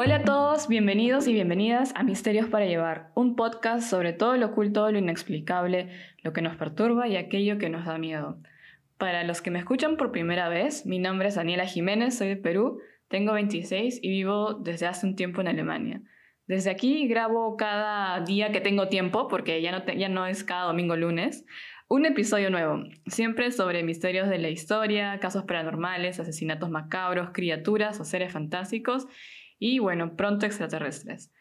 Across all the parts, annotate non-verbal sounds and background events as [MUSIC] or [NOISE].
Hola a todos, bienvenidos y bienvenidas a Misterios para Llevar, un podcast sobre todo lo oculto, lo inexplicable, lo que nos perturba y aquello que nos da miedo. Para los que me escuchan por primera vez, mi nombre es Daniela Jiménez, soy de Perú, tengo 26 y vivo desde hace un tiempo en Alemania. Desde aquí grabo cada día que tengo tiempo, porque ya no, ya no es cada domingo lunes, un episodio nuevo, siempre sobre misterios de la historia, casos paranormales, asesinatos macabros, criaturas o seres fantásticos y bueno, pronto extraterrestres.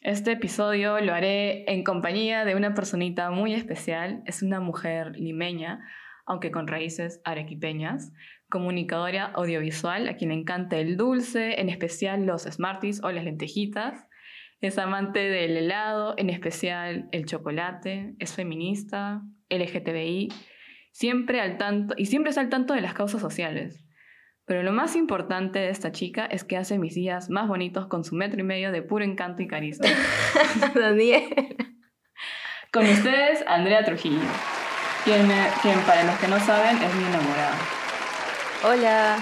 Este episodio lo haré en compañía de una personita muy especial, es una mujer limeña, aunque con raíces arequipeñas, comunicadora audiovisual a quien le encanta el dulce, en especial los Smarties o las lentejitas. Es amante del helado, en especial el chocolate, es feminista, LGTBI, siempre al tanto, y siempre está al tanto de las causas sociales. Pero lo más importante de esta chica es que hace mis días más bonitos con su metro y medio de puro encanto y carisma. [LAUGHS] Daniel. Con ustedes, Andrea Trujillo, quien, quien para los que no saben es mi enamorada. Hola,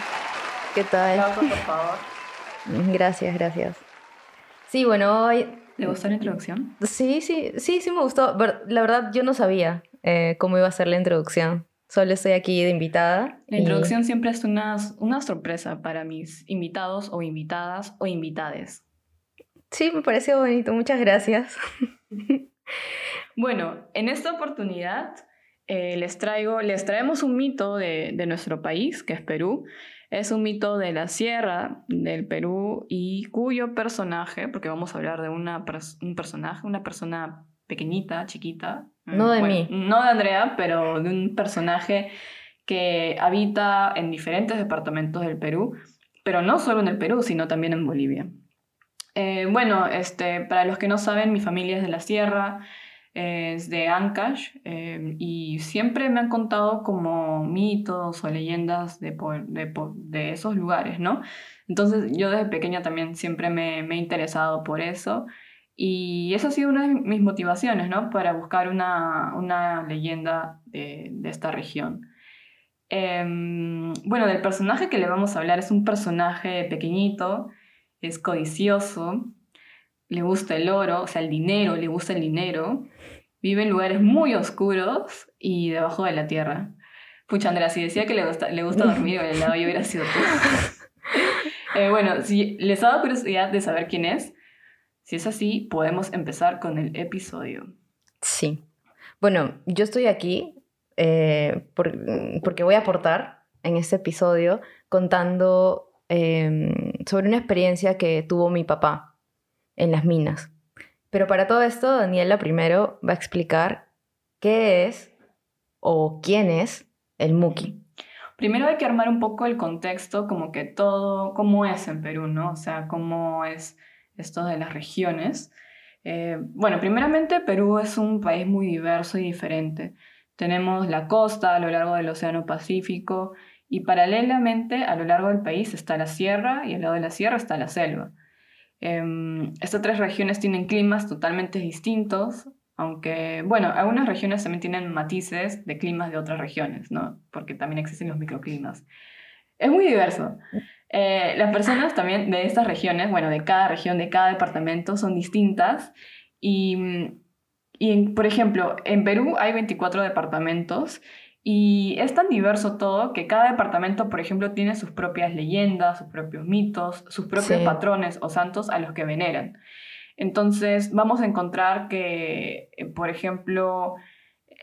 ¿qué tal? Aplausos, por favor. Gracias, gracias. Sí, bueno, hoy... ¿Le gustó la introducción? Sí, sí, sí, sí me gustó. La verdad, yo no sabía eh, cómo iba a ser la introducción. Solo estoy aquí de invitada. La introducción siempre es una, una sorpresa para mis invitados o invitadas o invitades. Sí, me pareció bonito. Muchas gracias. [LAUGHS] bueno, en esta oportunidad eh, les, traigo, les traemos un mito de, de nuestro país, que es Perú. Es un mito de la sierra del Perú y cuyo personaje, porque vamos a hablar de una, un personaje, una persona pequeñita, chiquita. No de mí. No de Andrea, pero de un personaje que habita en diferentes departamentos del Perú, pero no solo en el Perú, sino también en Bolivia. Eh, bueno, este, para los que no saben, mi familia es de la sierra, es de Ancash, eh, y siempre me han contado como mitos o leyendas de, de, de, esos lugares, ¿no? Entonces yo desde pequeña también siempre me, me he interesado por eso. Y esa ha sido una de mis motivaciones, ¿no? Para buscar una, una leyenda de, de, esta región. Em, bueno, del personaje que le vamos a hablar es un personaje pequeñito, es codicioso, le gusta el oro, o sea, el dinero, le gusta el dinero, vive en lugares muy oscuros y debajo de la tierra. Pucha, Andrea, si decía que le gusta, le gusta dormir el helado, yo hubiera sido tú. [LAUGHS] eh, bueno, si les ha dado curiosidad de saber quién es, si es así, podemos empezar con el episodio. Sí. Bueno, yo estoy aquí eh, porque voy a aportar en este episodio contando em, sobre una experiencia que tuvo mi papá en las minas. Pero para todo esto, Daniela primero va a explicar qué es o quién es el Muki. Primero hay que armar un poco el contexto, como que todo, cómo es en Perú, ¿no? O sea, cómo es esto de las regiones. Eh, bueno, primeramente Perú es un país muy diverso y diferente. Tenemos la costa a lo largo del Océano Pacífico y paralelamente a lo largo del país está la sierra y al lado de la sierra está la selva. Em, estas tres regiones tienen climas totalmente distintos, aunque, bueno, algunas regiones también tienen matices de climas de otras regiones, ¿no? Porque también existen los microclimas. Es muy diverso. Eh, las personas también de estas regiones, bueno, de cada región, de cada departamento, son distintas. Y, y por ejemplo, en Perú hay 24 departamentos y es tan diverso todo que cada departamento, por ejemplo, tiene sus propias leyendas, sus propios mitos, sus propios patrones o santos a los que veneran. Entonces, vamos a encontrar que, eh, por ejemplo,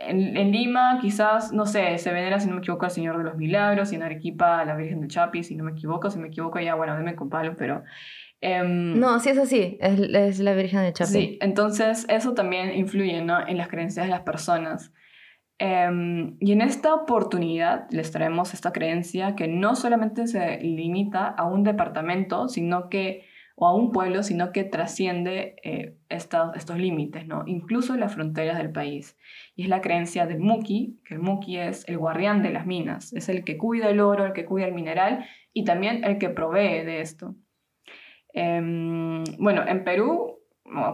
en, Lima quizás, no sé, se venera, si no me equivoco, al Señor de los Milagros y en Arequipa a la Virgen del Chapi, si no me equivoco, si me equivoco ya, bueno, dime con palo, pero... Em, no, sí es así, es, es, la Virgen del Chapi. Sí, entonces eso también influye ¿no? en las creencias de las personas. Em, y en esta oportunidad les traemos esta creencia que no solamente se limita a un departamento, sino que o a un pueblo, sino que trasciende eh, estos, límites, ¿no? incluso las fronteras del país. Y es la creencia del Muki, que el Muki es el guardián de las minas, es el que cuida el oro, el que cuida el mineral y también el que provee de esto. Em, bueno, en Perú,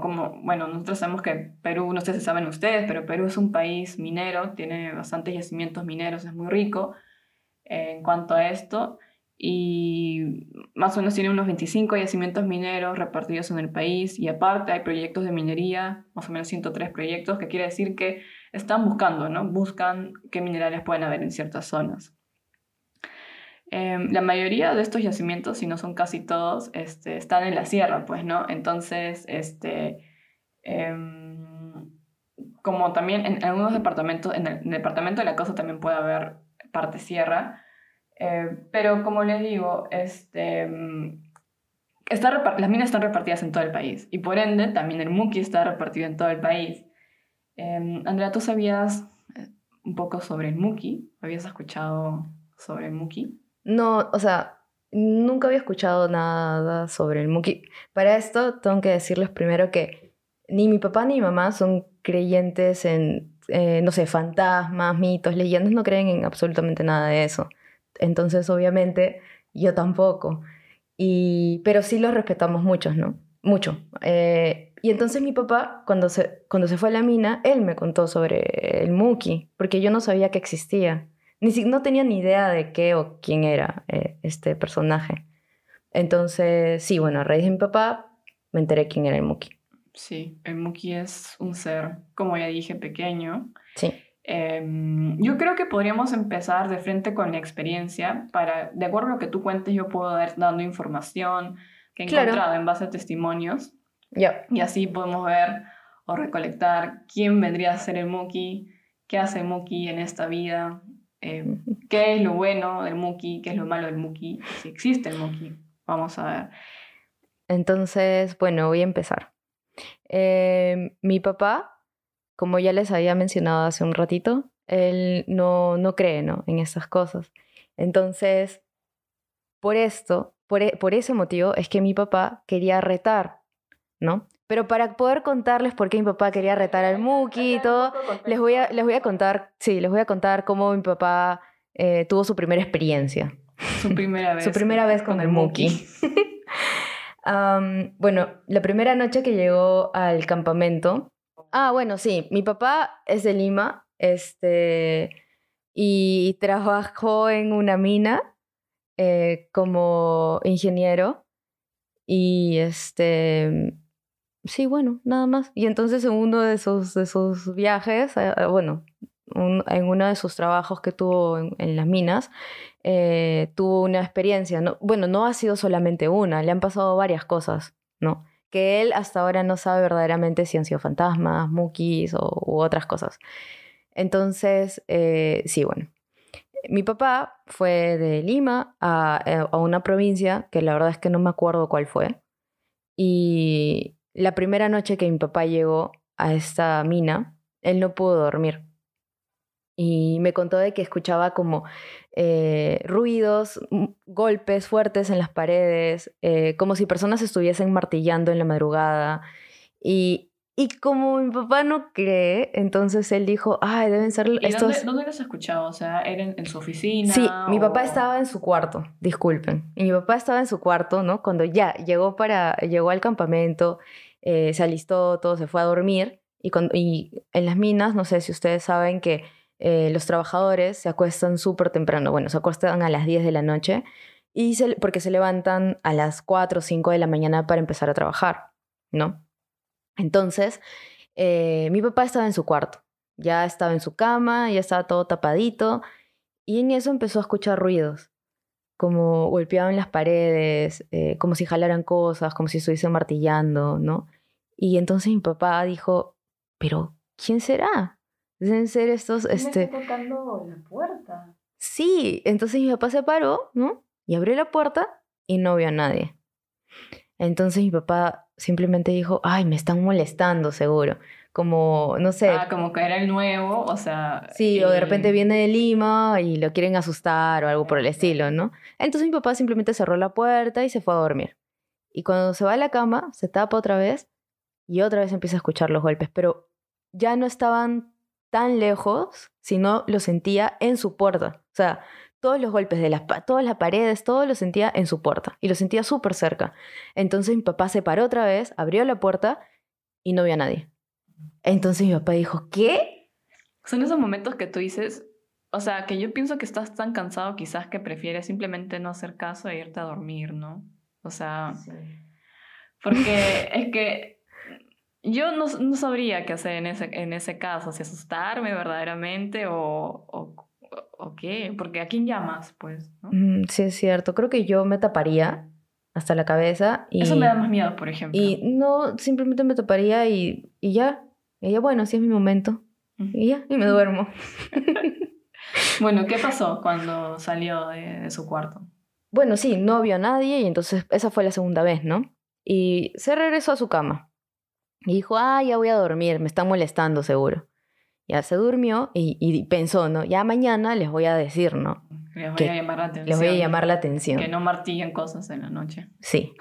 como, bueno, nosotros sabemos que Perú, no sé si saben ustedes, pero Perú es un país minero, tiene bastantes yacimientos mineros, es muy rico en cuanto a esto. Y más o menos tiene unos 25 yacimientos mineros repartidos en el país y aparte hay proyectos de minería, más o menos 103 proyectos, que quiere decir que están buscando, ¿no? Buscan qué minerales pueden haber en ciertas zonas. Em, la mayoría de estos yacimientos, si no son casi todos, este, están en la sierra, pues, ¿no? Entonces, este, em, como también en algunos departamentos, en el, departamento de la costa también puede haber parte sierra, eh, pero como les digo, este, está las minas están repartidas en todo el país y por ende también el muki está repartido en todo el país. Em, Andrea, ¿tú sabías eh, un poco sobre el muki? ¿Habías escuchado sobre el muki? No, o sea, nunca había escuchado nada sobre el muki. Para esto tengo que decirles primero que ni mi papá ni mi mamá son creyentes en, eh, no sé, fantasmas, mitos, leyendas, no creen en absolutamente nada de eso. Entonces, obviamente, yo tampoco. Y, pero sí los respetamos muchos, ¿no? Mucho. Eh, y entonces mi papá, cuando se, cuando se fue a la mina, él me contó sobre el Muki, porque yo no sabía que existía. Ni si, no tenía ni idea de qué o quién era eh, este personaje. Entonces, sí, bueno, a raíz de mi papá me enteré quién era el Muki. Sí, el Muki es un ser, como ya dije, pequeño. Sí. Em, yo creo que podríamos empezar de frente con la experiencia para, de acuerdo a lo que tú cuentes, yo puedo ir dando información que he encontrado en base a testimonios. Ya. Y así podemos ver o recolectar quién vendría a ser el Muki, qué hace el Muki en esta vida, em, qué es lo bueno del Muki, qué es lo malo del Muki, si existe el Muki. Vamos a ver. Entonces, bueno, voy a empezar. Em, mi papá como ya les había mencionado hace un ratito, él no, no cree ¿no? en estas cosas. Entonces, por esto, por, e, por ese motivo, es que mi papá quería retar, ¿no? Pero para poder contarles por qué mi papá quería retar al Muki y todo, les voy a, les voy a contar, sí, les voy a contar cómo mi papá eh, tuvo su primera experiencia. Su primera [LAUGHS] vez. su primera vez con, el Muki. [LAUGHS] bueno, la primera noche que llegó al campamento, Ah, bueno, sí. Mi papá es de Lima, este, y trabajó en una mina eh, como ingeniero. Y este, sí, bueno, nada más. Y entonces en uno de sus, de viajes, eh, eh, bueno, en uno de sus trabajos que tuvo en, las minas, tuvo una experiencia. ¿no? Bueno, no ha sido solamente una, le han pasado varias cosas, ¿no? Que él hasta ahora no sabe verdaderamente si han sido fantasmas, mukis o, u otras cosas. Entonces, eh, sí, bueno. Mi papá fue de Lima eh, a, una provincia que la verdad es que no me acuerdo cuál fue. Y la primera noche que mi papá llegó a esta mina, él no pudo dormir y me contó de que escuchaba como eh, ruidos, mm, golpes fuertes en las paredes, eh, como si personas estuviesen martillando en la madrugada. Y, y como mi papá no cree, entonces él dijo, ay, deben ser estos... Dónde, dónde los escuchado? O sea, ¿era en, su oficina? Sí, mi papá estaba en su cuarto, disculpen. Y mi papá estaba en su cuarto, ¿no? Cuando ya llegó, para, llegó al campamento, eh, se alistó, todo, se fue a dormir. Y, cuando, y en las minas, no sé si ustedes saben que eh, los trabajadores se acuestan súper temprano, bueno, se acuestan a las 10 de la noche y porque se levantan a las 4 o 5 de la mañana para empezar a trabajar, ¿no? Entonces, eh, mi papá estaba en su cuarto, ya estaba en su cama, ya estaba todo tapadito y en eso empezó a escuchar ruidos, como golpeaban las paredes, eh, como si jalaran cosas, como si estuviesen martillando, ¿no? Y entonces mi papá dijo, pero ¿quién será? Deben ser estos... este... está tocando la puerta. Sí, entonces mi papá se paró, ¿no? Y abrió la puerta y no vio a nadie. Entonces mi papá simplemente dijo, ay, me están molestando seguro. Como, no sé. Ah, como que era el nuevo, o sea. Sí, o de repente viene de Lima y lo quieren asustar o algo por el estilo, ¿no? Entonces mi papá simplemente cerró la puerta y se fue a dormir. Y cuando se va a la cama, se tapa otra vez y otra vez empieza a escuchar los golpes, pero ya no estaban tan lejos, sino lo sentía en su puerta. O sea, todos los golpes de las, todas las paredes, todo lo sentía en su puerta y lo sentía súper cerca. Entonces mi papá se paró otra vez, abrió la puerta y no vio a nadie. Entonces mi papá dijo, ¿qué? Son esos momentos que tú dices, o sea, que yo pienso que estás tan cansado quizás que prefieres simplemente no hacer caso e irte a dormir, ¿no? O sea, porque es que yo no, no, sabría qué hacer en ese, en ese caso, si asustarme verdaderamente o, o, o qué, porque ¿a quién llamas? Pues, ¿no? Mm, sí, es cierto, creo que yo me taparía hasta la cabeza. Y, Eso me da más miedo, por ejemplo. Y no, simplemente me taparía y, y ya. Y ya, bueno, así es mi momento. Y ya, y me duermo. [LAUGHS] [LAUGHS] bueno, ¿qué pasó cuando salió de, de, su cuarto? Bueno, sí, no vio a nadie y entonces esa fue la segunda vez, ¿no? Y se regresó a su cama. Y dijo, ah, ya voy a dormir, me están molestando seguro. Ya se durmió y, y pensó, ¿no? Ya mañana les voy a decir, ¿no? Les voy a llamar la atención. Les voy a llamar la atención. Que no martillen cosas en la noche. Sí.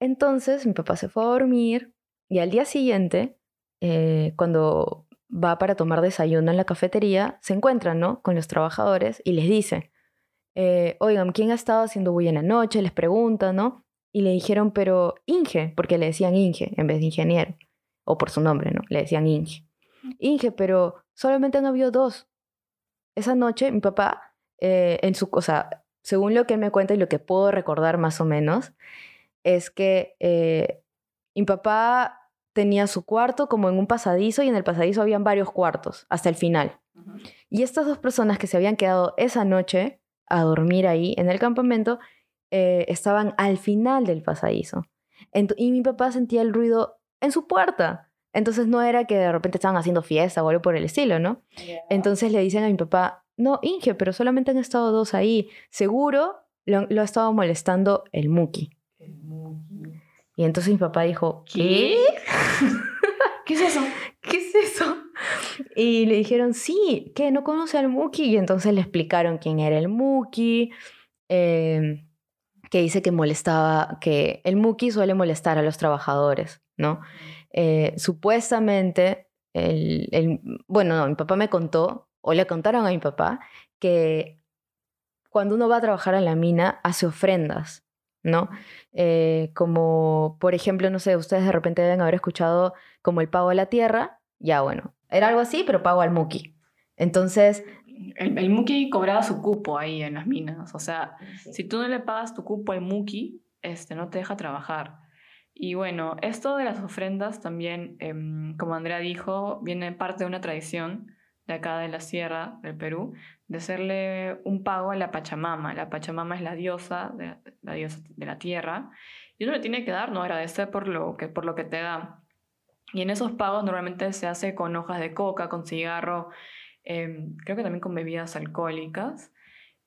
Entonces mi papá se fue a dormir y al día siguiente, eh, cuando va para tomar desayuno en la cafetería, se encuentran, ¿no? Con los trabajadores y les dice, eh, oigan, ¿quién ha estado haciendo bulla en la noche? Les pregunta, ¿no? Y le dijeron, pero Inge, porque le decían Inge en vez de ingeniero, o por su nombre, ¿no? Le decían Inge. Inge, pero solamente han habido dos. Esa noche mi papá, eh, en su, o sea, según lo que él me cuenta y lo que puedo recordar más o menos, es que eh, mi papá tenía su cuarto como en un pasadizo y en el pasadizo habían varios cuartos hasta el final. Uh -huh. Y estas dos personas que se habían quedado esa noche a dormir ahí en el campamento eh, estaban al final del pasadizo. Ent y mi papá sentía el ruido en su puerta. Entonces no era que de repente estaban haciendo fiesta o algo por el estilo, ¿no? Yeah. Entonces le dicen a mi papá, no, Inge, pero solamente han estado dos ahí. Seguro lo, lo ha estado molestando el Muki. El Muki. Y entonces mi papá dijo, ¿qué? ¿Qué [LAUGHS] es eso? [LAUGHS] ¿Qué es eso? Y le dijeron, sí, que no conoce al Muki. Y entonces le explicaron quién era el Muki, eh, que dice que molestaba, que el Muki suele molestar a los trabajadores, ¿no? Eh, supuestamente, el, el, bueno, no, mi papá me contó, o le contaron a mi papá, que cuando uno va a trabajar en la mina, hace ofrendas, ¿no? Eh, como, por ejemplo, no sé, ustedes de repente deben haber escuchado como el pago a la tierra, ya bueno, era algo así, pero pago al Muki. Entonces... El, el Muki cobraba su cupo ahí en las minas, o sea, sí. si tú no le pagas tu cupo al Muki, este, no te deja trabajar. Y bueno, esto de las ofrendas también, eh, como Andrea dijo, viene parte de una tradición de acá de la sierra del Perú, de hacerle un pago a la Pachamama. La Pachamama es la diosa de la, diosa de la tierra, y uno le tiene que dar, no agradecer por lo, que, por lo que te da. Y en esos pagos normalmente se hace con hojas de coca, con cigarro, eh, creo que también con bebidas alcohólicas.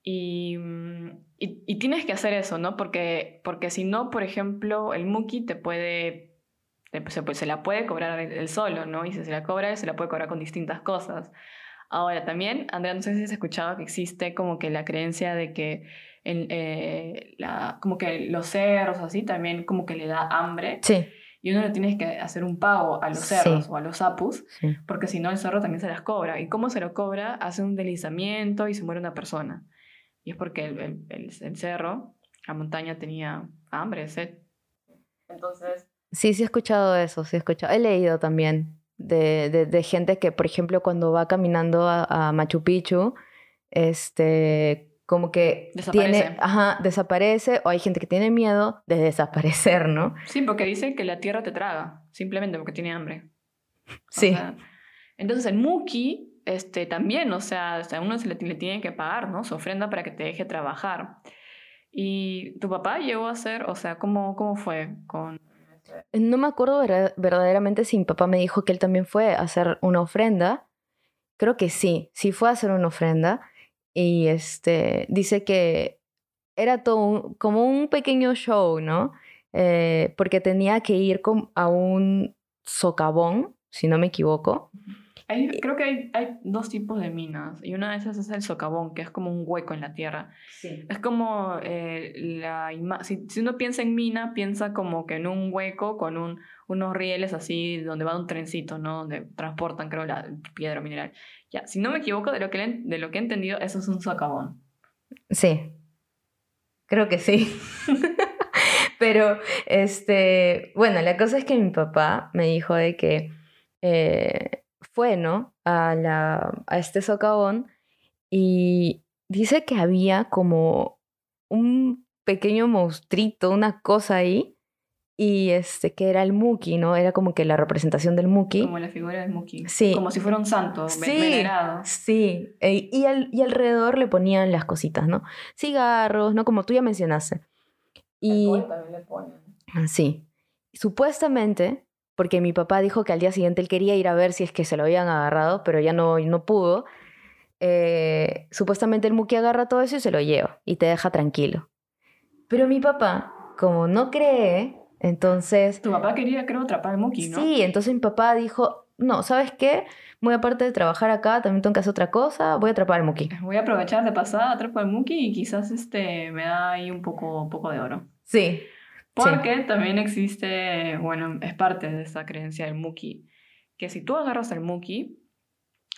Y, y, y, tienes que hacer eso, ¿no? Porque, porque si no, por ejemplo, el muki te puede, se, pues, se la puede cobrar él solo, ¿no? Y si se la cobra, se la puede cobrar con distintas cosas. Ahora, también, Andrea, no sé si has escuchado que existe como que la creencia de que el, eh, la, como que los cerros así también como que le da hambre. Sí. Y uno le tiene que hacer un pago a los cerros sí. o a los apus, sí. porque si no el cerro también se las cobra. ¿Y cómo se lo cobra? Hace un deslizamiento y se muere una persona. Y es porque el, el, el, el cerro, la montaña tenía hambre, sed. Entonces... Sí, sí he escuchado eso, sí he escuchado. He leído también de, de, de gente que, por ejemplo, cuando va caminando a, a Machu Picchu, este, como que desaparece. tiene, ajá, desaparece, o hay gente que tiene miedo de desaparecer, ¿no? Sí, porque dice que la tierra te traga, simplemente porque tiene hambre. Sí. O sea, entonces el Muki este, también, o sea, a uno se le, le, tiene que pagar, ¿no? Su ofrenda para que te deje trabajar. ¿Y tu papá llegó a ser, o sea, cómo, cómo fue con...? No me acuerdo verdaderamente si mi papá me dijo que él también fue a hacer una ofrenda. Creo que sí, sí fue a hacer una ofrenda. Y este, dice que era todo un, como un pequeño show, ¿no? Eh, porque tenía que ir a un socavón, si no me equivoco. Hay, creo que hay, hay, dos tipos de minas y una de esas es el socavón, que es como un hueco en la tierra. Sí. Es como eh, la si, si uno piensa en mina, piensa como que en un hueco con un, unos rieles así donde va un trencito, ¿no? Donde transportan, creo, la piedra mineral. Ya, si no me equivoco, de lo que, de lo que he entendido, eso es un socavón. Sí, creo que sí. [LAUGHS] Pero, este, bueno, la cosa es que mi papá me dijo de que... Eh, fue, ¿no? A, la, a este socavón y dice que había como un pequeño monstruito, una cosa ahí, y este, que era el Muki, ¿no? Era como que la representación del Muki. Como la figura del Muki. Sí. Como si fuera un santo, Sí, venerado. Sí, e- y, al- y alrededor le ponían las cositas, ¿no? Cigarros, ¿no? Como tú ya mencionaste. Y también le ponen. sí, supuestamente, porque mi papá dijo que al día siguiente él quería ir a ver si es que se lo habían agarrado, pero ya no, no pudo. eh, supuestamente el Muki agarra todo eso y se lo lleva y te deja tranquilo. Pero mi papá, como no cree, entonces Tu papá quería, creo, atrapar al Muki, ¿no? Sí, entonces mi papá dijo, no, ¿sabes qué? Muy aparte de trabajar acá, también tengo que hacer otra cosa, voy a atrapar al Muki. Voy a aprovechar de pasada, atrapo al Muki y quizás este me da ahí un poco, un poco de oro. Sí, Porque también existe, bueno, es parte de esa creencia del Muki, que si tú agarras al Muki,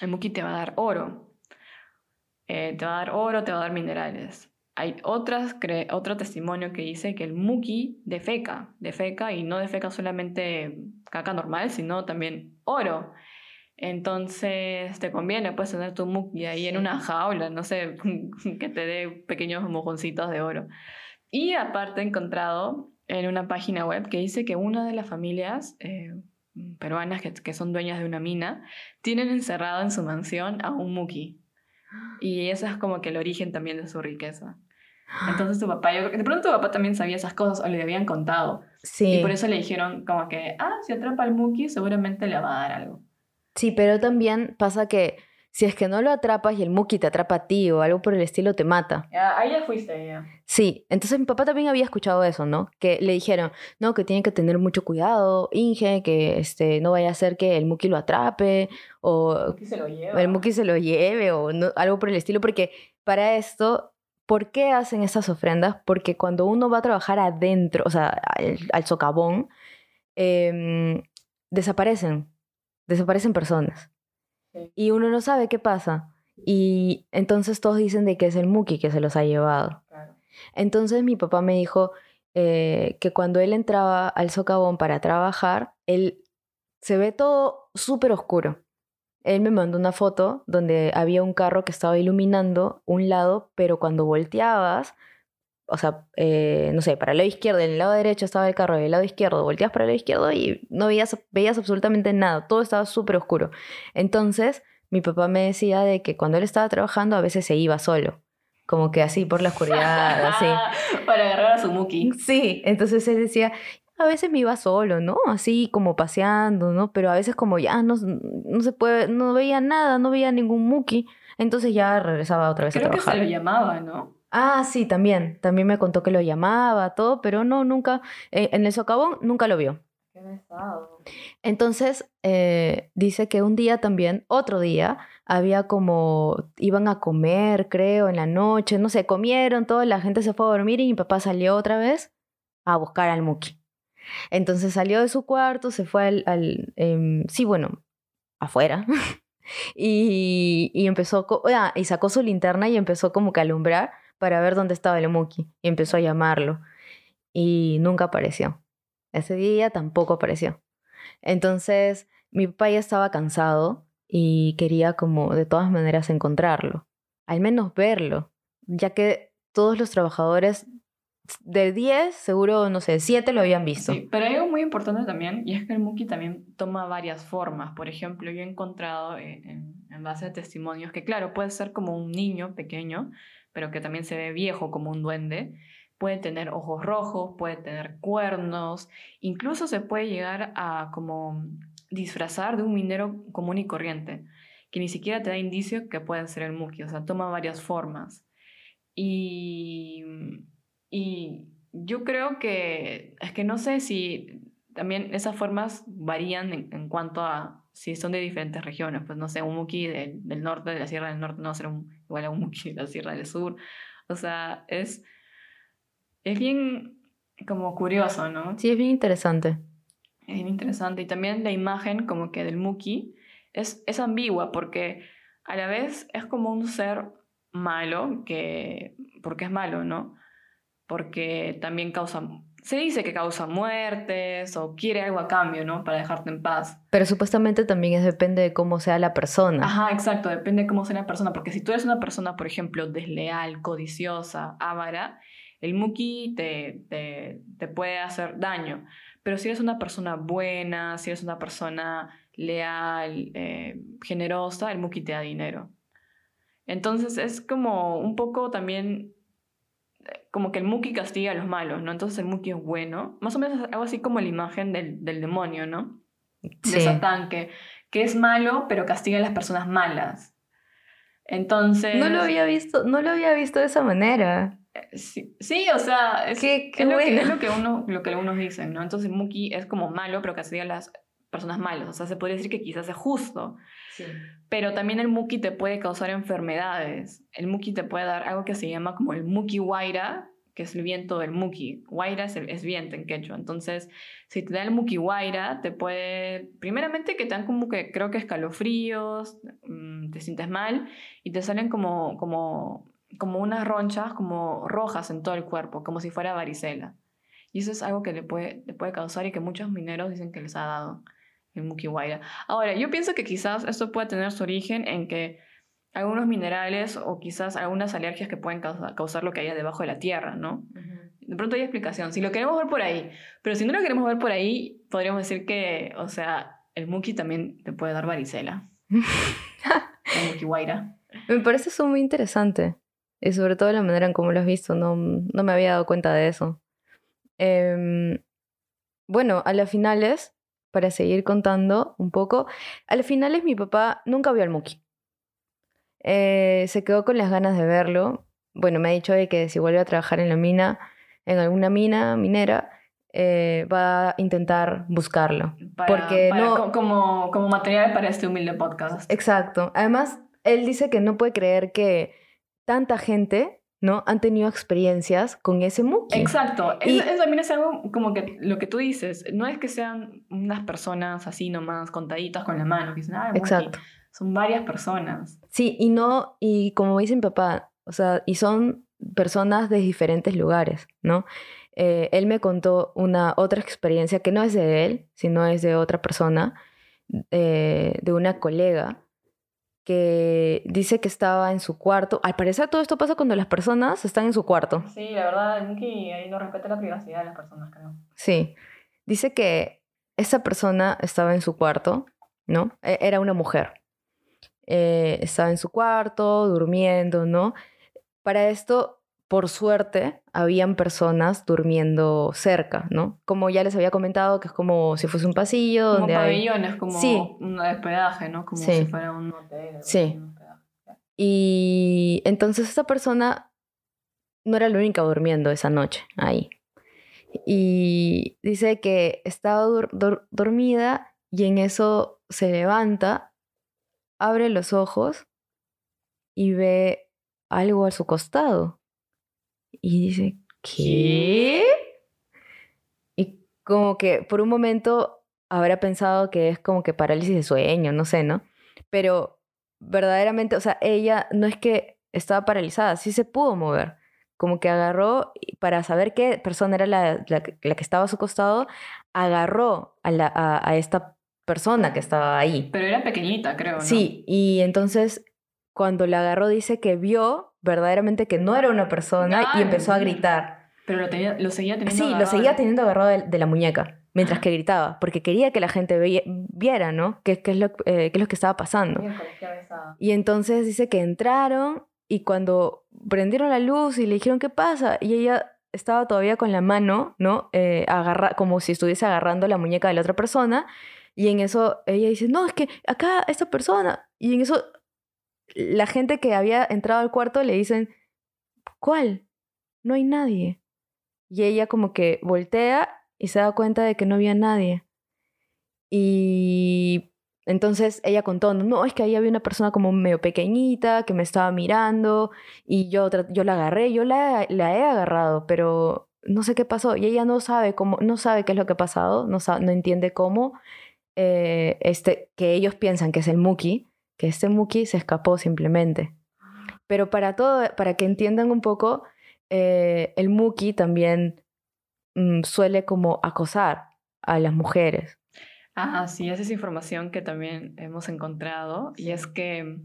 el Muki te va a dar oro. Eh, te va a dar oro, te va a dar minerales. Hay otras cre- otro testimonio que dice que el Muki defeca, defeca y no defeca solamente caca normal, sino también oro. Entonces te conviene pues tener tu Muki ahí en una jaula, no sé, [LAUGHS] que te dé pequeños mojoncitos de oro. Y aparte he encontrado en una página web que dice que una de las familias eh, peruanas que, que son dueñas de una mina tienen encerrado en su mansión a un Muki. Y eso es como que el origen también de su riqueza. Entonces tu papá, yo creo que de pronto tu papá también sabía esas cosas o le habían contado. sí. Y por eso le dijeron como que, ah, si atrapa al Muki seguramente le va a dar algo. Sí, pero también pasa que si es que no lo atrapas y el Muki te atrapa a ti o algo por el estilo, te mata. Ya, ahí ya fuiste ya. Sí, entonces mi papá también había escuchado eso, ¿no? Que le dijeron, no, que tiene que tener mucho cuidado, Inge, que este, no vaya a ser que el Muki lo atrape o Muki se lo el Muki se lo lleve o no- algo por el estilo, porque para esto, ¿por qué hacen estas ofrendas? Porque cuando uno va a trabajar adentro, o sea, al, al socavón, em, desaparecen, desaparecen personas. Sí. Y uno no sabe qué pasa. Y entonces todos dicen de que es el Muki que se los ha llevado. Claro. Entonces mi papá me dijo eh, que cuando él entraba al socavón para trabajar, él se ve todo súper oscuro. Él me mandó una foto donde había un carro que estaba iluminando un lado, pero cuando volteabas, o sea, eh, no sé, para el lado izquierdo, en el lado derecho estaba el carro, del lado izquierdo, volteabas para el lado izquierdo y no veías, veías absolutamente nada, todo estaba súper oscuro. Entonces, mi papá me decía de que cuando él estaba trabajando a veces se iba solo, como que así por la oscuridad, [LAUGHS] así. Para agarrar a su Muki. Sí, entonces él decía, a veces me iba solo, ¿no? Así como paseando, ¿no? Pero a veces como ya no, no se puede, no veía nada, no veía ningún Muki, entonces ya regresaba otra vez a Creo que se trabajar. lo llamaba, ¿no? Ah, sí, también, también me contó que lo llamaba, todo, pero no, nunca, eh, en el socavón nunca lo vio. Qué. Entonces, eh, dice que un día también, otro día, había como, iban a comer, creo, en la noche, no sé, comieron, toda la gente se fue a dormir y mi papá salió otra vez a buscar al Muki. Entonces salió de su cuarto, se fue al, al, em, sí, bueno, afuera. [LAUGHS] y, y empezó, ah, y sacó su linterna y empezó como que a alumbrar para ver dónde estaba el Muki. Y empezó a llamarlo. Y nunca apareció. Ese día tampoco apareció. Entonces, mi papá ya estaba cansado y quería como de todas maneras encontrarlo, al menos verlo, ya que todos los trabajadores de 10, seguro, no sé, 7 lo habían visto. Sí, pero hay algo muy importante también, y es que el Muki también toma varias formas. Por ejemplo, yo he encontrado eh, en, en base a testimonios que, claro, puede ser como un niño pequeño, pero que también se ve viejo como un duende. Puede tener ojos rojos, puede tener cuernos, incluso se puede llegar a como disfrazar de un minero común y corriente, que ni siquiera te da indicio que puede ser el Muki, o sea, toma varias formas. Y, y yo creo que, es que no sé si también esas formas varían en, en cuanto a si son de diferentes regiones, pues no sé, un Muki del, del norte, de la Sierra del Norte, no va a ser un- igual a un Muki de la Sierra del Sur, o sea, es, es bien como curioso, ¿no? Sí, es bien interesante. Es bien interesante. Y también la imagen como que del Muki es, es ambigua porque a la vez es como un ser malo, que, porque es malo, ¿no? Porque también causa se dice que causa muertes o quiere algo a cambio, ¿no? Para dejarte en paz. Pero supuestamente también es depende de cómo sea la persona. Ajá, exacto, depende de cómo sea la persona, porque si tú eres una persona, por ejemplo, desleal, codiciosa, avara, el muki te, te, te puede hacer daño. Pero si eres una persona buena, si eres una persona leal, eh, generosa, el muki te da dinero. Entonces es como un poco también como que el Muki castiga a los malos, ¿no? Entonces el Muki es bueno. Más o menos algo así como la imagen del, del demonio, ¿no? De Satán, que, que es malo, pero castiga a las personas malas. Entonces... No lo había visto, no lo había visto de esa manera. Eh, sí, sí o sea, es, qué, qué es, bueno. lo, que, es lo, que uno, lo que algunos dicen, ¿no? Entonces Muki es como malo, pero castiga a las personas malas. O sea, se podría decir que quizás es justo. Sí. Pero también el muki te puede causar enfermedades. El muki te puede dar algo que se llama como el muki waira, que es el viento del muki. Waira es, el, es viento en quechua. Entonces, si te da el muki waira, te puede, primeramente que te dan como que creo que escalofríos, mmm, te sientes mal y te salen como, como, como unas ronchas como rojas en todo el cuerpo, como si fuera varicela. Y eso es algo que le puede, le puede causar y que muchos mineros dicen que les ha dado el mukiwaira. Ahora, yo pienso que quizás esto puede tener su origen en que algunos minerales o quizás algunas alergias que pueden causar, causar lo que haya debajo de la tierra, ¿no? Uh -huh. De pronto hay explicación, si lo queremos ver por ahí, pero si no lo queremos ver por ahí, podríamos decir que, o sea, el muki también te puede dar varicela. [LAUGHS] el mukiwaira. Me parece eso muy interesante. Y sobre todo la manera en cómo lo has visto, no, no me había dado cuenta de eso. Eh, bueno, a las finales, para seguir contando un poco, a las finales mi papá nunca vio al Muki. Eh, se quedó con las ganas de verlo. Bueno, me ha dicho de que si vuelve a trabajar en la mina, en alguna mina minera, eh, va a intentar buscarlo. Para, porque para, no... como, como material para este humilde podcast. Exacto. Además, él dice que no puede creer que tanta gente ¿no? Han tenido experiencias con ese Muki. Exacto. Y, eso, eso, también es algo como que lo que tú dices. No es que sean unas personas así nomás contaditas con la mano. Que dicen, ah, Exacto. Son varias personas. Sí, y no, y como dice mi papá, o sea, y son personas de diferentes lugares, ¿no? Eh, él me contó una otra experiencia que no es de él, sino es de otra persona, eh, de una colega que dice que estaba en su cuarto. Al parecer todo esto pasa cuando las personas están en su cuarto. Sí, la verdad, Nicky ahí no respeta la privacidad de las personas, creo. Sí. Dice que esa persona estaba en su cuarto, ¿no? Era una mujer. Eh, estaba en su cuarto, durmiendo, ¿no? Para esto, por suerte, habían personas durmiendo cerca, ¿no? Como ya les había comentado, que es como si fuese un pasillo. Como donde pabellones, hay... como sí. un hospedaje, ¿no? Como sí. si fuera un hotel. Sí. Un y entonces esta persona no era la única durmiendo esa noche ahí. Y dice que estaba dur dur dormida y en eso se levanta, abre los ojos y ve algo a su costado. Y dice, ¿qué? Y como que por un momento habrá pensado que es como que parálisis de sueño, no sé, ¿no? Pero verdaderamente, o sea, ella no es que estaba paralizada, sí se pudo mover. Como que agarró, para saber qué persona era la, la, la que estaba a su costado, agarró a, la, a, a, esta persona que estaba ahí. Pero era pequeñita, creo. ¿no? Sí, y entonces cuando la agarró dice que vio verdaderamente que no era una persona Ay, y empezó a gritar. Pero lo, tenía, lo seguía teniendo Sí, lo seguía teniendo agarrado de, de la muñeca mientras que gritaba, porque quería que la gente veía, viera, ¿no? ¿Qué, qué, es lo, eh, qué es lo que estaba pasando? Y entonces dice que entraron y cuando prendieron la luz y le dijeron, ¿qué pasa? Y ella estaba todavía con la mano, ¿no? Eh, agarra, como si estuviese agarrando la muñeca de la otra persona. Y en eso ella dice, no, es que acá esta persona. Y en eso la gente que había entrado al cuarto le dicen, ¿cuál? No hay nadie. Y ella como que voltea y se da cuenta de que no había nadie. Y entonces ella contó, no, es que ahí había una persona como medio pequeñita que me estaba mirando y yo, yo la agarré, yo la, he agarrado, pero no sé qué pasó. Y ella no sabe cómo, no sabe qué es lo que ha pasado, no, sabe, no entiende cómo, eh, este, que ellos piensan que es el Muki, que este Muki se escapó simplemente. Pero para todo, para que entiendan un poco, eh, el Muki también mm, suele como acosar a las mujeres. Ah, sí, esa es información que también hemos encontrado. Y es que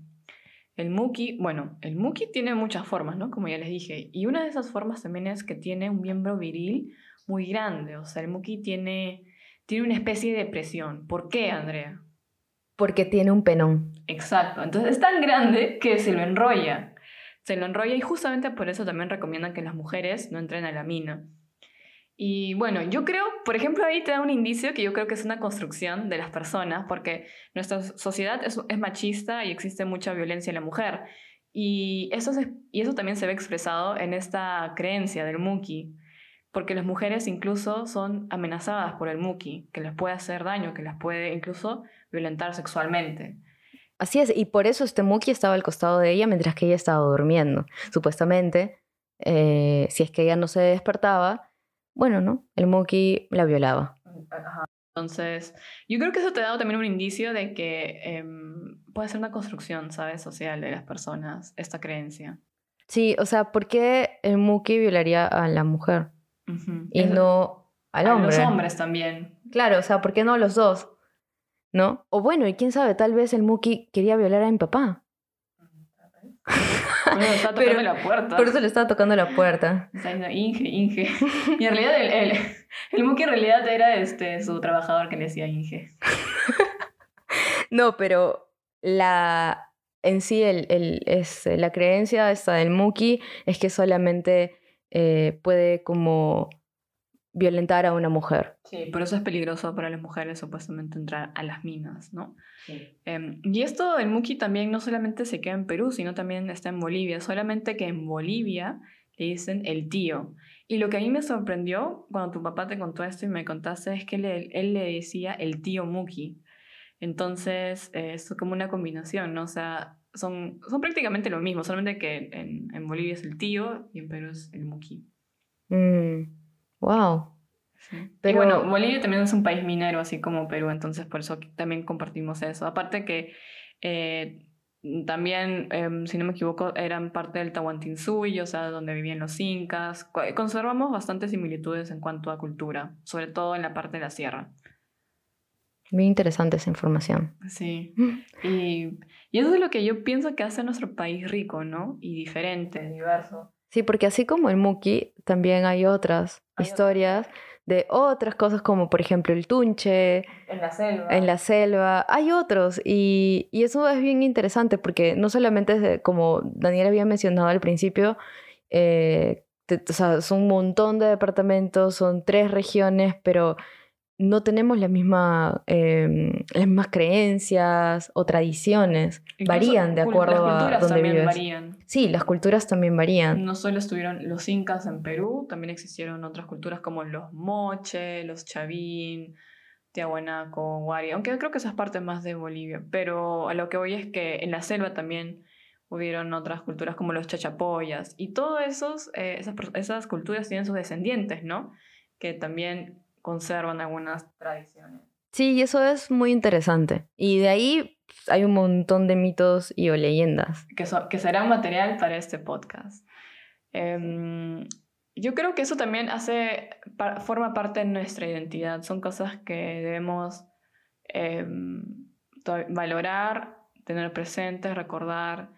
el Muki, bueno, el Muki tiene muchas formas, ¿no? Como ya les dije. Y una de esas formas también es que tiene un miembro viril muy grande. O sea, el Muki tiene, tiene una especie de presión. ¿Por qué, Andrea? Porque tiene un penón. Exacto. Entonces es tan grande que se lo enrolla. Se lo enrolla y justamente por eso también recomiendan que las mujeres no entren a la mina. Y bueno, yo creo, por ejemplo, ahí te da un indicio que yo creo que es una construcción de las personas, porque nuestra sociedad es, es machista y existe mucha violencia en la mujer. Y eso, y eso también se ve expresado en esta creencia del Muki, porque las mujeres incluso son amenazadas por el Muki, que les puede hacer daño, que las puede incluso violentar sexualmente. Así es, y por eso este Muki estaba al costado de ella mientras que ella estaba durmiendo. Supuestamente, eh, si es que ella no se despertaba, bueno, ¿no? El Muki la violaba. Entonces, yo creo que eso te da también un indicio de que em, puede ser una construcción, ¿sabes? Social de las personas, esta creencia. Sí, o sea, ¿por qué el Muki violaría a la mujer? Y no al hombre. A los hombres también. Claro, o sea, ¿por qué no los dos? ¿No? O bueno, y quién sabe, tal vez el Muki quería violar a mi papá. Por eso le estaba tocando la puerta. Por eso le estaba tocando la puerta. Inge, Inge. Y en realidad el, el, el Muki en realidad era este, su trabajador que le decía Inge. [LAUGHS] no, pero la en sí el, el, es, la creencia esta del Muki es que solamente eh, puede como violentar a una mujer. Sí, por eso es peligroso para las mujeres supuestamente entrar a las minas, ¿no? Em, y esto del Muki también no solamente se queda en Perú, sino también está en Bolivia, solamente que en Bolivia le dicen el tío. Y lo que a mí me sorprendió cuando tu papá te contó esto y me contaste es que él le decía el tío Muki. Entonces, eh, es como una combinación, ¿no? O sea, son, son prácticamente lo mismo, solamente que en, en Bolivia es el tío y en Perú es el. Wow. Mm, Pero bueno, Bolivia también es un país minero, así como Perú, entonces por eso también compartimos eso. Aparte que eh, también, em, si no me equivoco, eran parte del Tahuantinsuyo, o sea, donde vivían los incas. Conservamos bastantes similitudes en cuanto a cultura, sobre todo en la parte de la sierra. Muy interesante esa información. Sí. [LAUGHS] Y, y eso es lo que yo pienso que hace nuestro país rico, ¿no? Y diferente, diverso. Sí, porque así como el Muki, también hay otras historias de otras cosas como por ejemplo el tunche. En la selva. En la selva. Hay otros y, y eso es bien interesante porque no solamente es como Daniel había mencionado al principio, eh, o sea, son un montón de departamentos, son tres regiones, pero no tenemos la misma, em, las mismas creencias o tradiciones. varían de acuerdo a donde también Varían. Sí, las culturas también varían. No solo estuvieron los incas en Perú, también existieron otras culturas como los moche, los chavín, tiahuanaco, guari, aunque creo que esas partes más de Bolivia. Pero a lo que voy es que en la selva también hubieron otras culturas como los chachapoyas. Y todas esos, eh, esas, esas culturas tienen sus descendientes, ¿no? Que también conservan algunas tradiciones. Sí, y eso es muy interesante. Y de ahí pues, hay un montón de mitos y o leyendas. Que, que serán material para este podcast. Em, yo creo que eso también hace, forma parte de nuestra identidad. Son cosas que debemos em, valorar, tener presentes, recordar.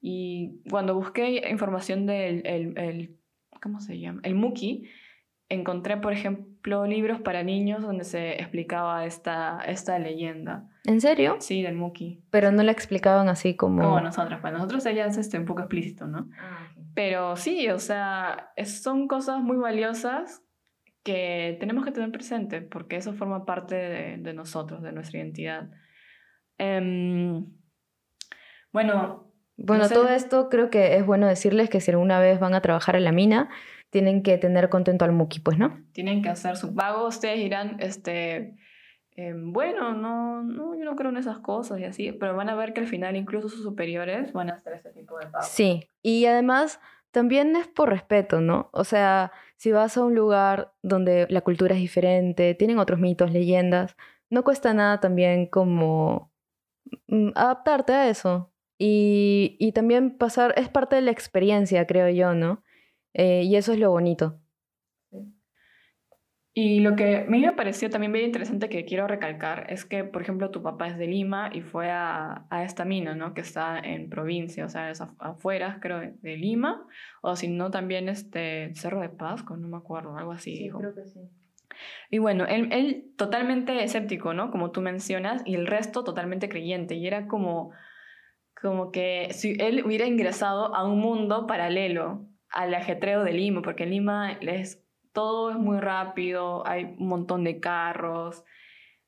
Y cuando busqué información del el, ¿cómo se llama? El Muki, encontré, por ejemplo, libros para niños donde se explicaba esta, esta leyenda. ¿En serio? Sí, del Muki. Pero no la explicaban así como... Como nosotros, para nosotros ella es este, un poco explícito, ¿no? Ah, Pero sí, o sea, son cosas muy valiosas que tenemos que tener presente porque eso forma parte de, de nosotros, de nuestra identidad. Em, bueno... Bueno, todo esto creo que es bueno decirles que si alguna vez van a trabajar en la mina, tienen que tener contento al Muki, pues, ¿no? Tienen que hacer su pago, ustedes dirán, este, em, bueno, no, no, yo no creo en esas cosas y así, pero van a ver que al final incluso sus superiores van a hacer ese tipo de pago. Sí, y además también es por respeto, ¿no? O sea, si vas a un lugar donde la cultura es diferente, tienen otros mitos, leyendas, no cuesta nada también como mm, adaptarte a eso. Y, y también pasar, es parte de la experiencia, creo yo, ¿no? Eh, y eso es lo bonito. Y lo que a mí me pareció también bien interesante que quiero recalcar es que, por ejemplo, tu papá es de Lima y fue a, a esta mina, ¿no? Que está en provincia, o sea, es afuera, creo, de, Lima, o si no, también este Cerro de Pasco, no me acuerdo, algo así. Sí, creo que sí. Y bueno, él, él totalmente escéptico, ¿no? Como tú mencionas, y el resto totalmente creyente. Y era como, como que si él hubiera ingresado a un mundo paralelo al ajetreo de Lima, porque Lima es todo es muy rápido, hay un montón de carros,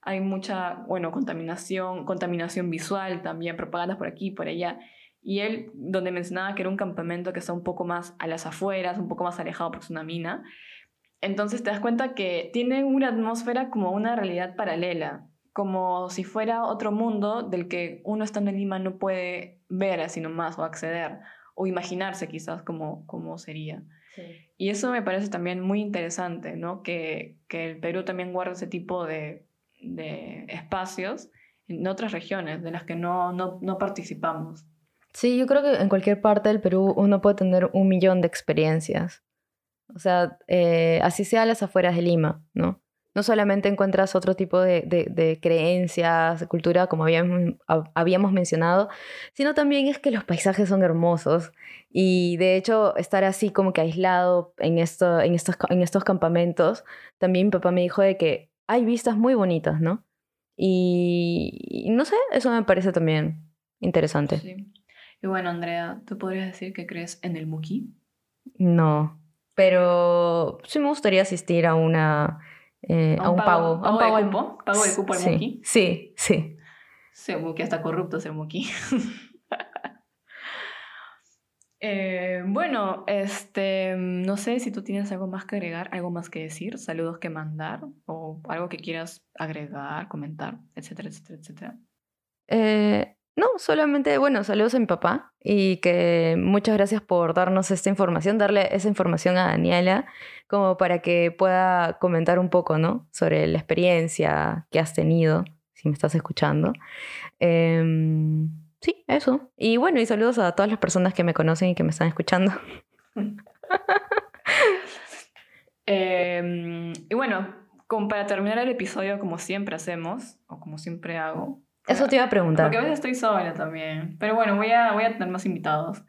hay mucha, bueno, contaminación, contaminación visual también, propagandas por aquí, por allá. Y él, donde mencionaba que era un campamento que está un poco más a las afueras, un poco más alejado porque es una mina, entonces te das cuenta que tiene una atmósfera como una realidad paralela, como si fuera otro mundo del que uno estando en Lima no puede ver así nomás o acceder o imaginarse quizás cómo, cómo sería. Y eso me parece también muy interesante, ¿no? Que, que el Perú también guarda ese tipo de, de, espacios en otras regiones de las que no, no, no participamos. Sí, yo creo que en cualquier parte del Perú uno puede tener un millón de experiencias. O sea, eh, así sea a las afueras de Lima, ¿no? No solamente encuentras otro tipo de, de, creencias, de cultura, como habíamos, habíamos, mencionado, sino también es que los paisajes son hermosos. Y de hecho, estar así como que aislado en, esto, en, estos, en estos campamentos, también mi papá me dijo de que hay vistas muy bonitas, ¿no? Y, no sé, eso me parece también interesante. Sí. Y bueno, Andrea, ¿tú podrías decir que crees en el Muki? No, pero sí me gustaría asistir a una eh, a un, pago, pago, ¿Pago de cupo? ¿Pago de cupo al sí, Sí, sí. Sí, Muki está corrupto ese Muki. [LAUGHS] Eh, bueno, este, no sé si tú tienes algo más que agregar, algo más que decir, saludos que mandar o algo que quieras agregar, comentar, etcétera, etcétera, etcétera. Eh, no, solamente, bueno, saludos a mi papá y que muchas gracias por darnos esta información, darle esa información a Daniela como para que pueda comentar un poco, ¿no? Sobre la experiencia que has tenido, si me estás escuchando. Em, sí, eso. Y bueno, y saludos a todas las personas que me conocen y que me están escuchando. [LAUGHS] Em, y bueno, como para terminar el episodio, como siempre hacemos, o como siempre hago, eso te iba a preguntar. Porque a veces estoy sola también. Pero bueno, voy a, voy a tener más invitados.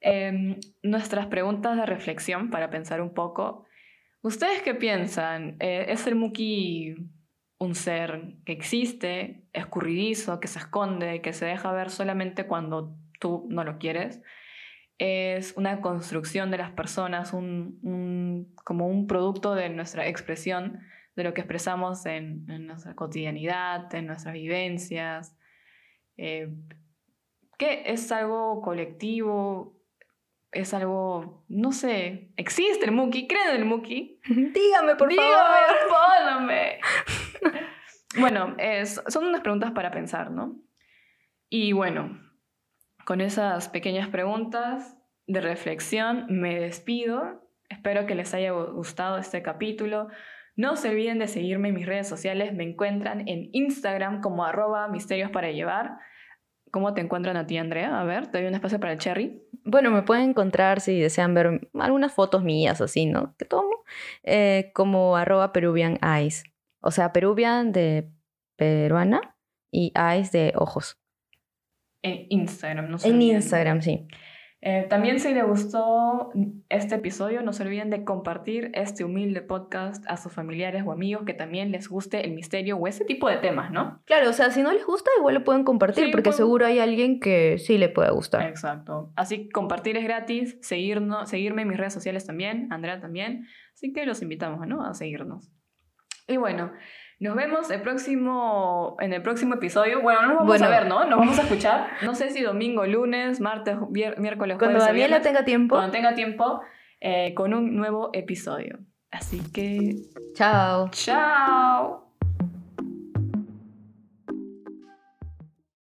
Em, nuestras preguntas de reflexión para pensar un poco. ¿Ustedes qué piensan? Eh, ¿Es el Muki un ser que existe, escurridizo, que se esconde, que se deja ver solamente cuando tú no lo quieres? ¿Es una construcción de las personas, un, un, como un producto de nuestra expresión? De lo que expresamos en, nuestra cotidianidad, en nuestras vivencias, eh, que es algo colectivo, es algo, no sé, existe el Muki, creen en el Muki. [LAUGHS] Dígame, por Dígame, favor. Dígame, [LAUGHS] bueno, son unas preguntas para pensar, ¿no? Y bueno, con esas pequeñas preguntas de reflexión me despido. Espero que les haya gustado este capítulo. No se olviden de seguirme en mis redes sociales. Me encuentran en Instagram como arroba misterios para llevar. ¿Cómo te encuentran a ti, Andrea? A ver, te doy un espacio para el cherry. Bueno, me pueden encontrar si desean ver algunas fotos mías así, ¿no? Que tomo. Eh, como arroba peruvian eyes. O sea, peruvian de peruana y eyes de ojos. En Instagram, no sé. En Instagram, sí. Eh, también si les gustó este episodio, no se olviden de compartir este humilde podcast a sus familiares o amigos que también les guste el misterio o ese tipo de temas, ¿no? Claro, o sea, si no les gusta, igual lo pueden compartir porque seguro hay alguien que sí le puede gustar. Exacto. Así compartir es gratis, seguirnos, seguirme en mis redes sociales también, Andrea también. Así que los invitamos ¿no? a seguirnos. Y bueno, nos vemos el próximo, en el próximo episodio. Bueno, no nos vamos a ver, ¿no? Nos vamos a escuchar. No sé si domingo, lunes, martes, miércoles, jueves. Cuando Daniela tenga tiempo. Cuando tenga tiempo, eh, con un nuevo episodio. Así que. Chao. Chao.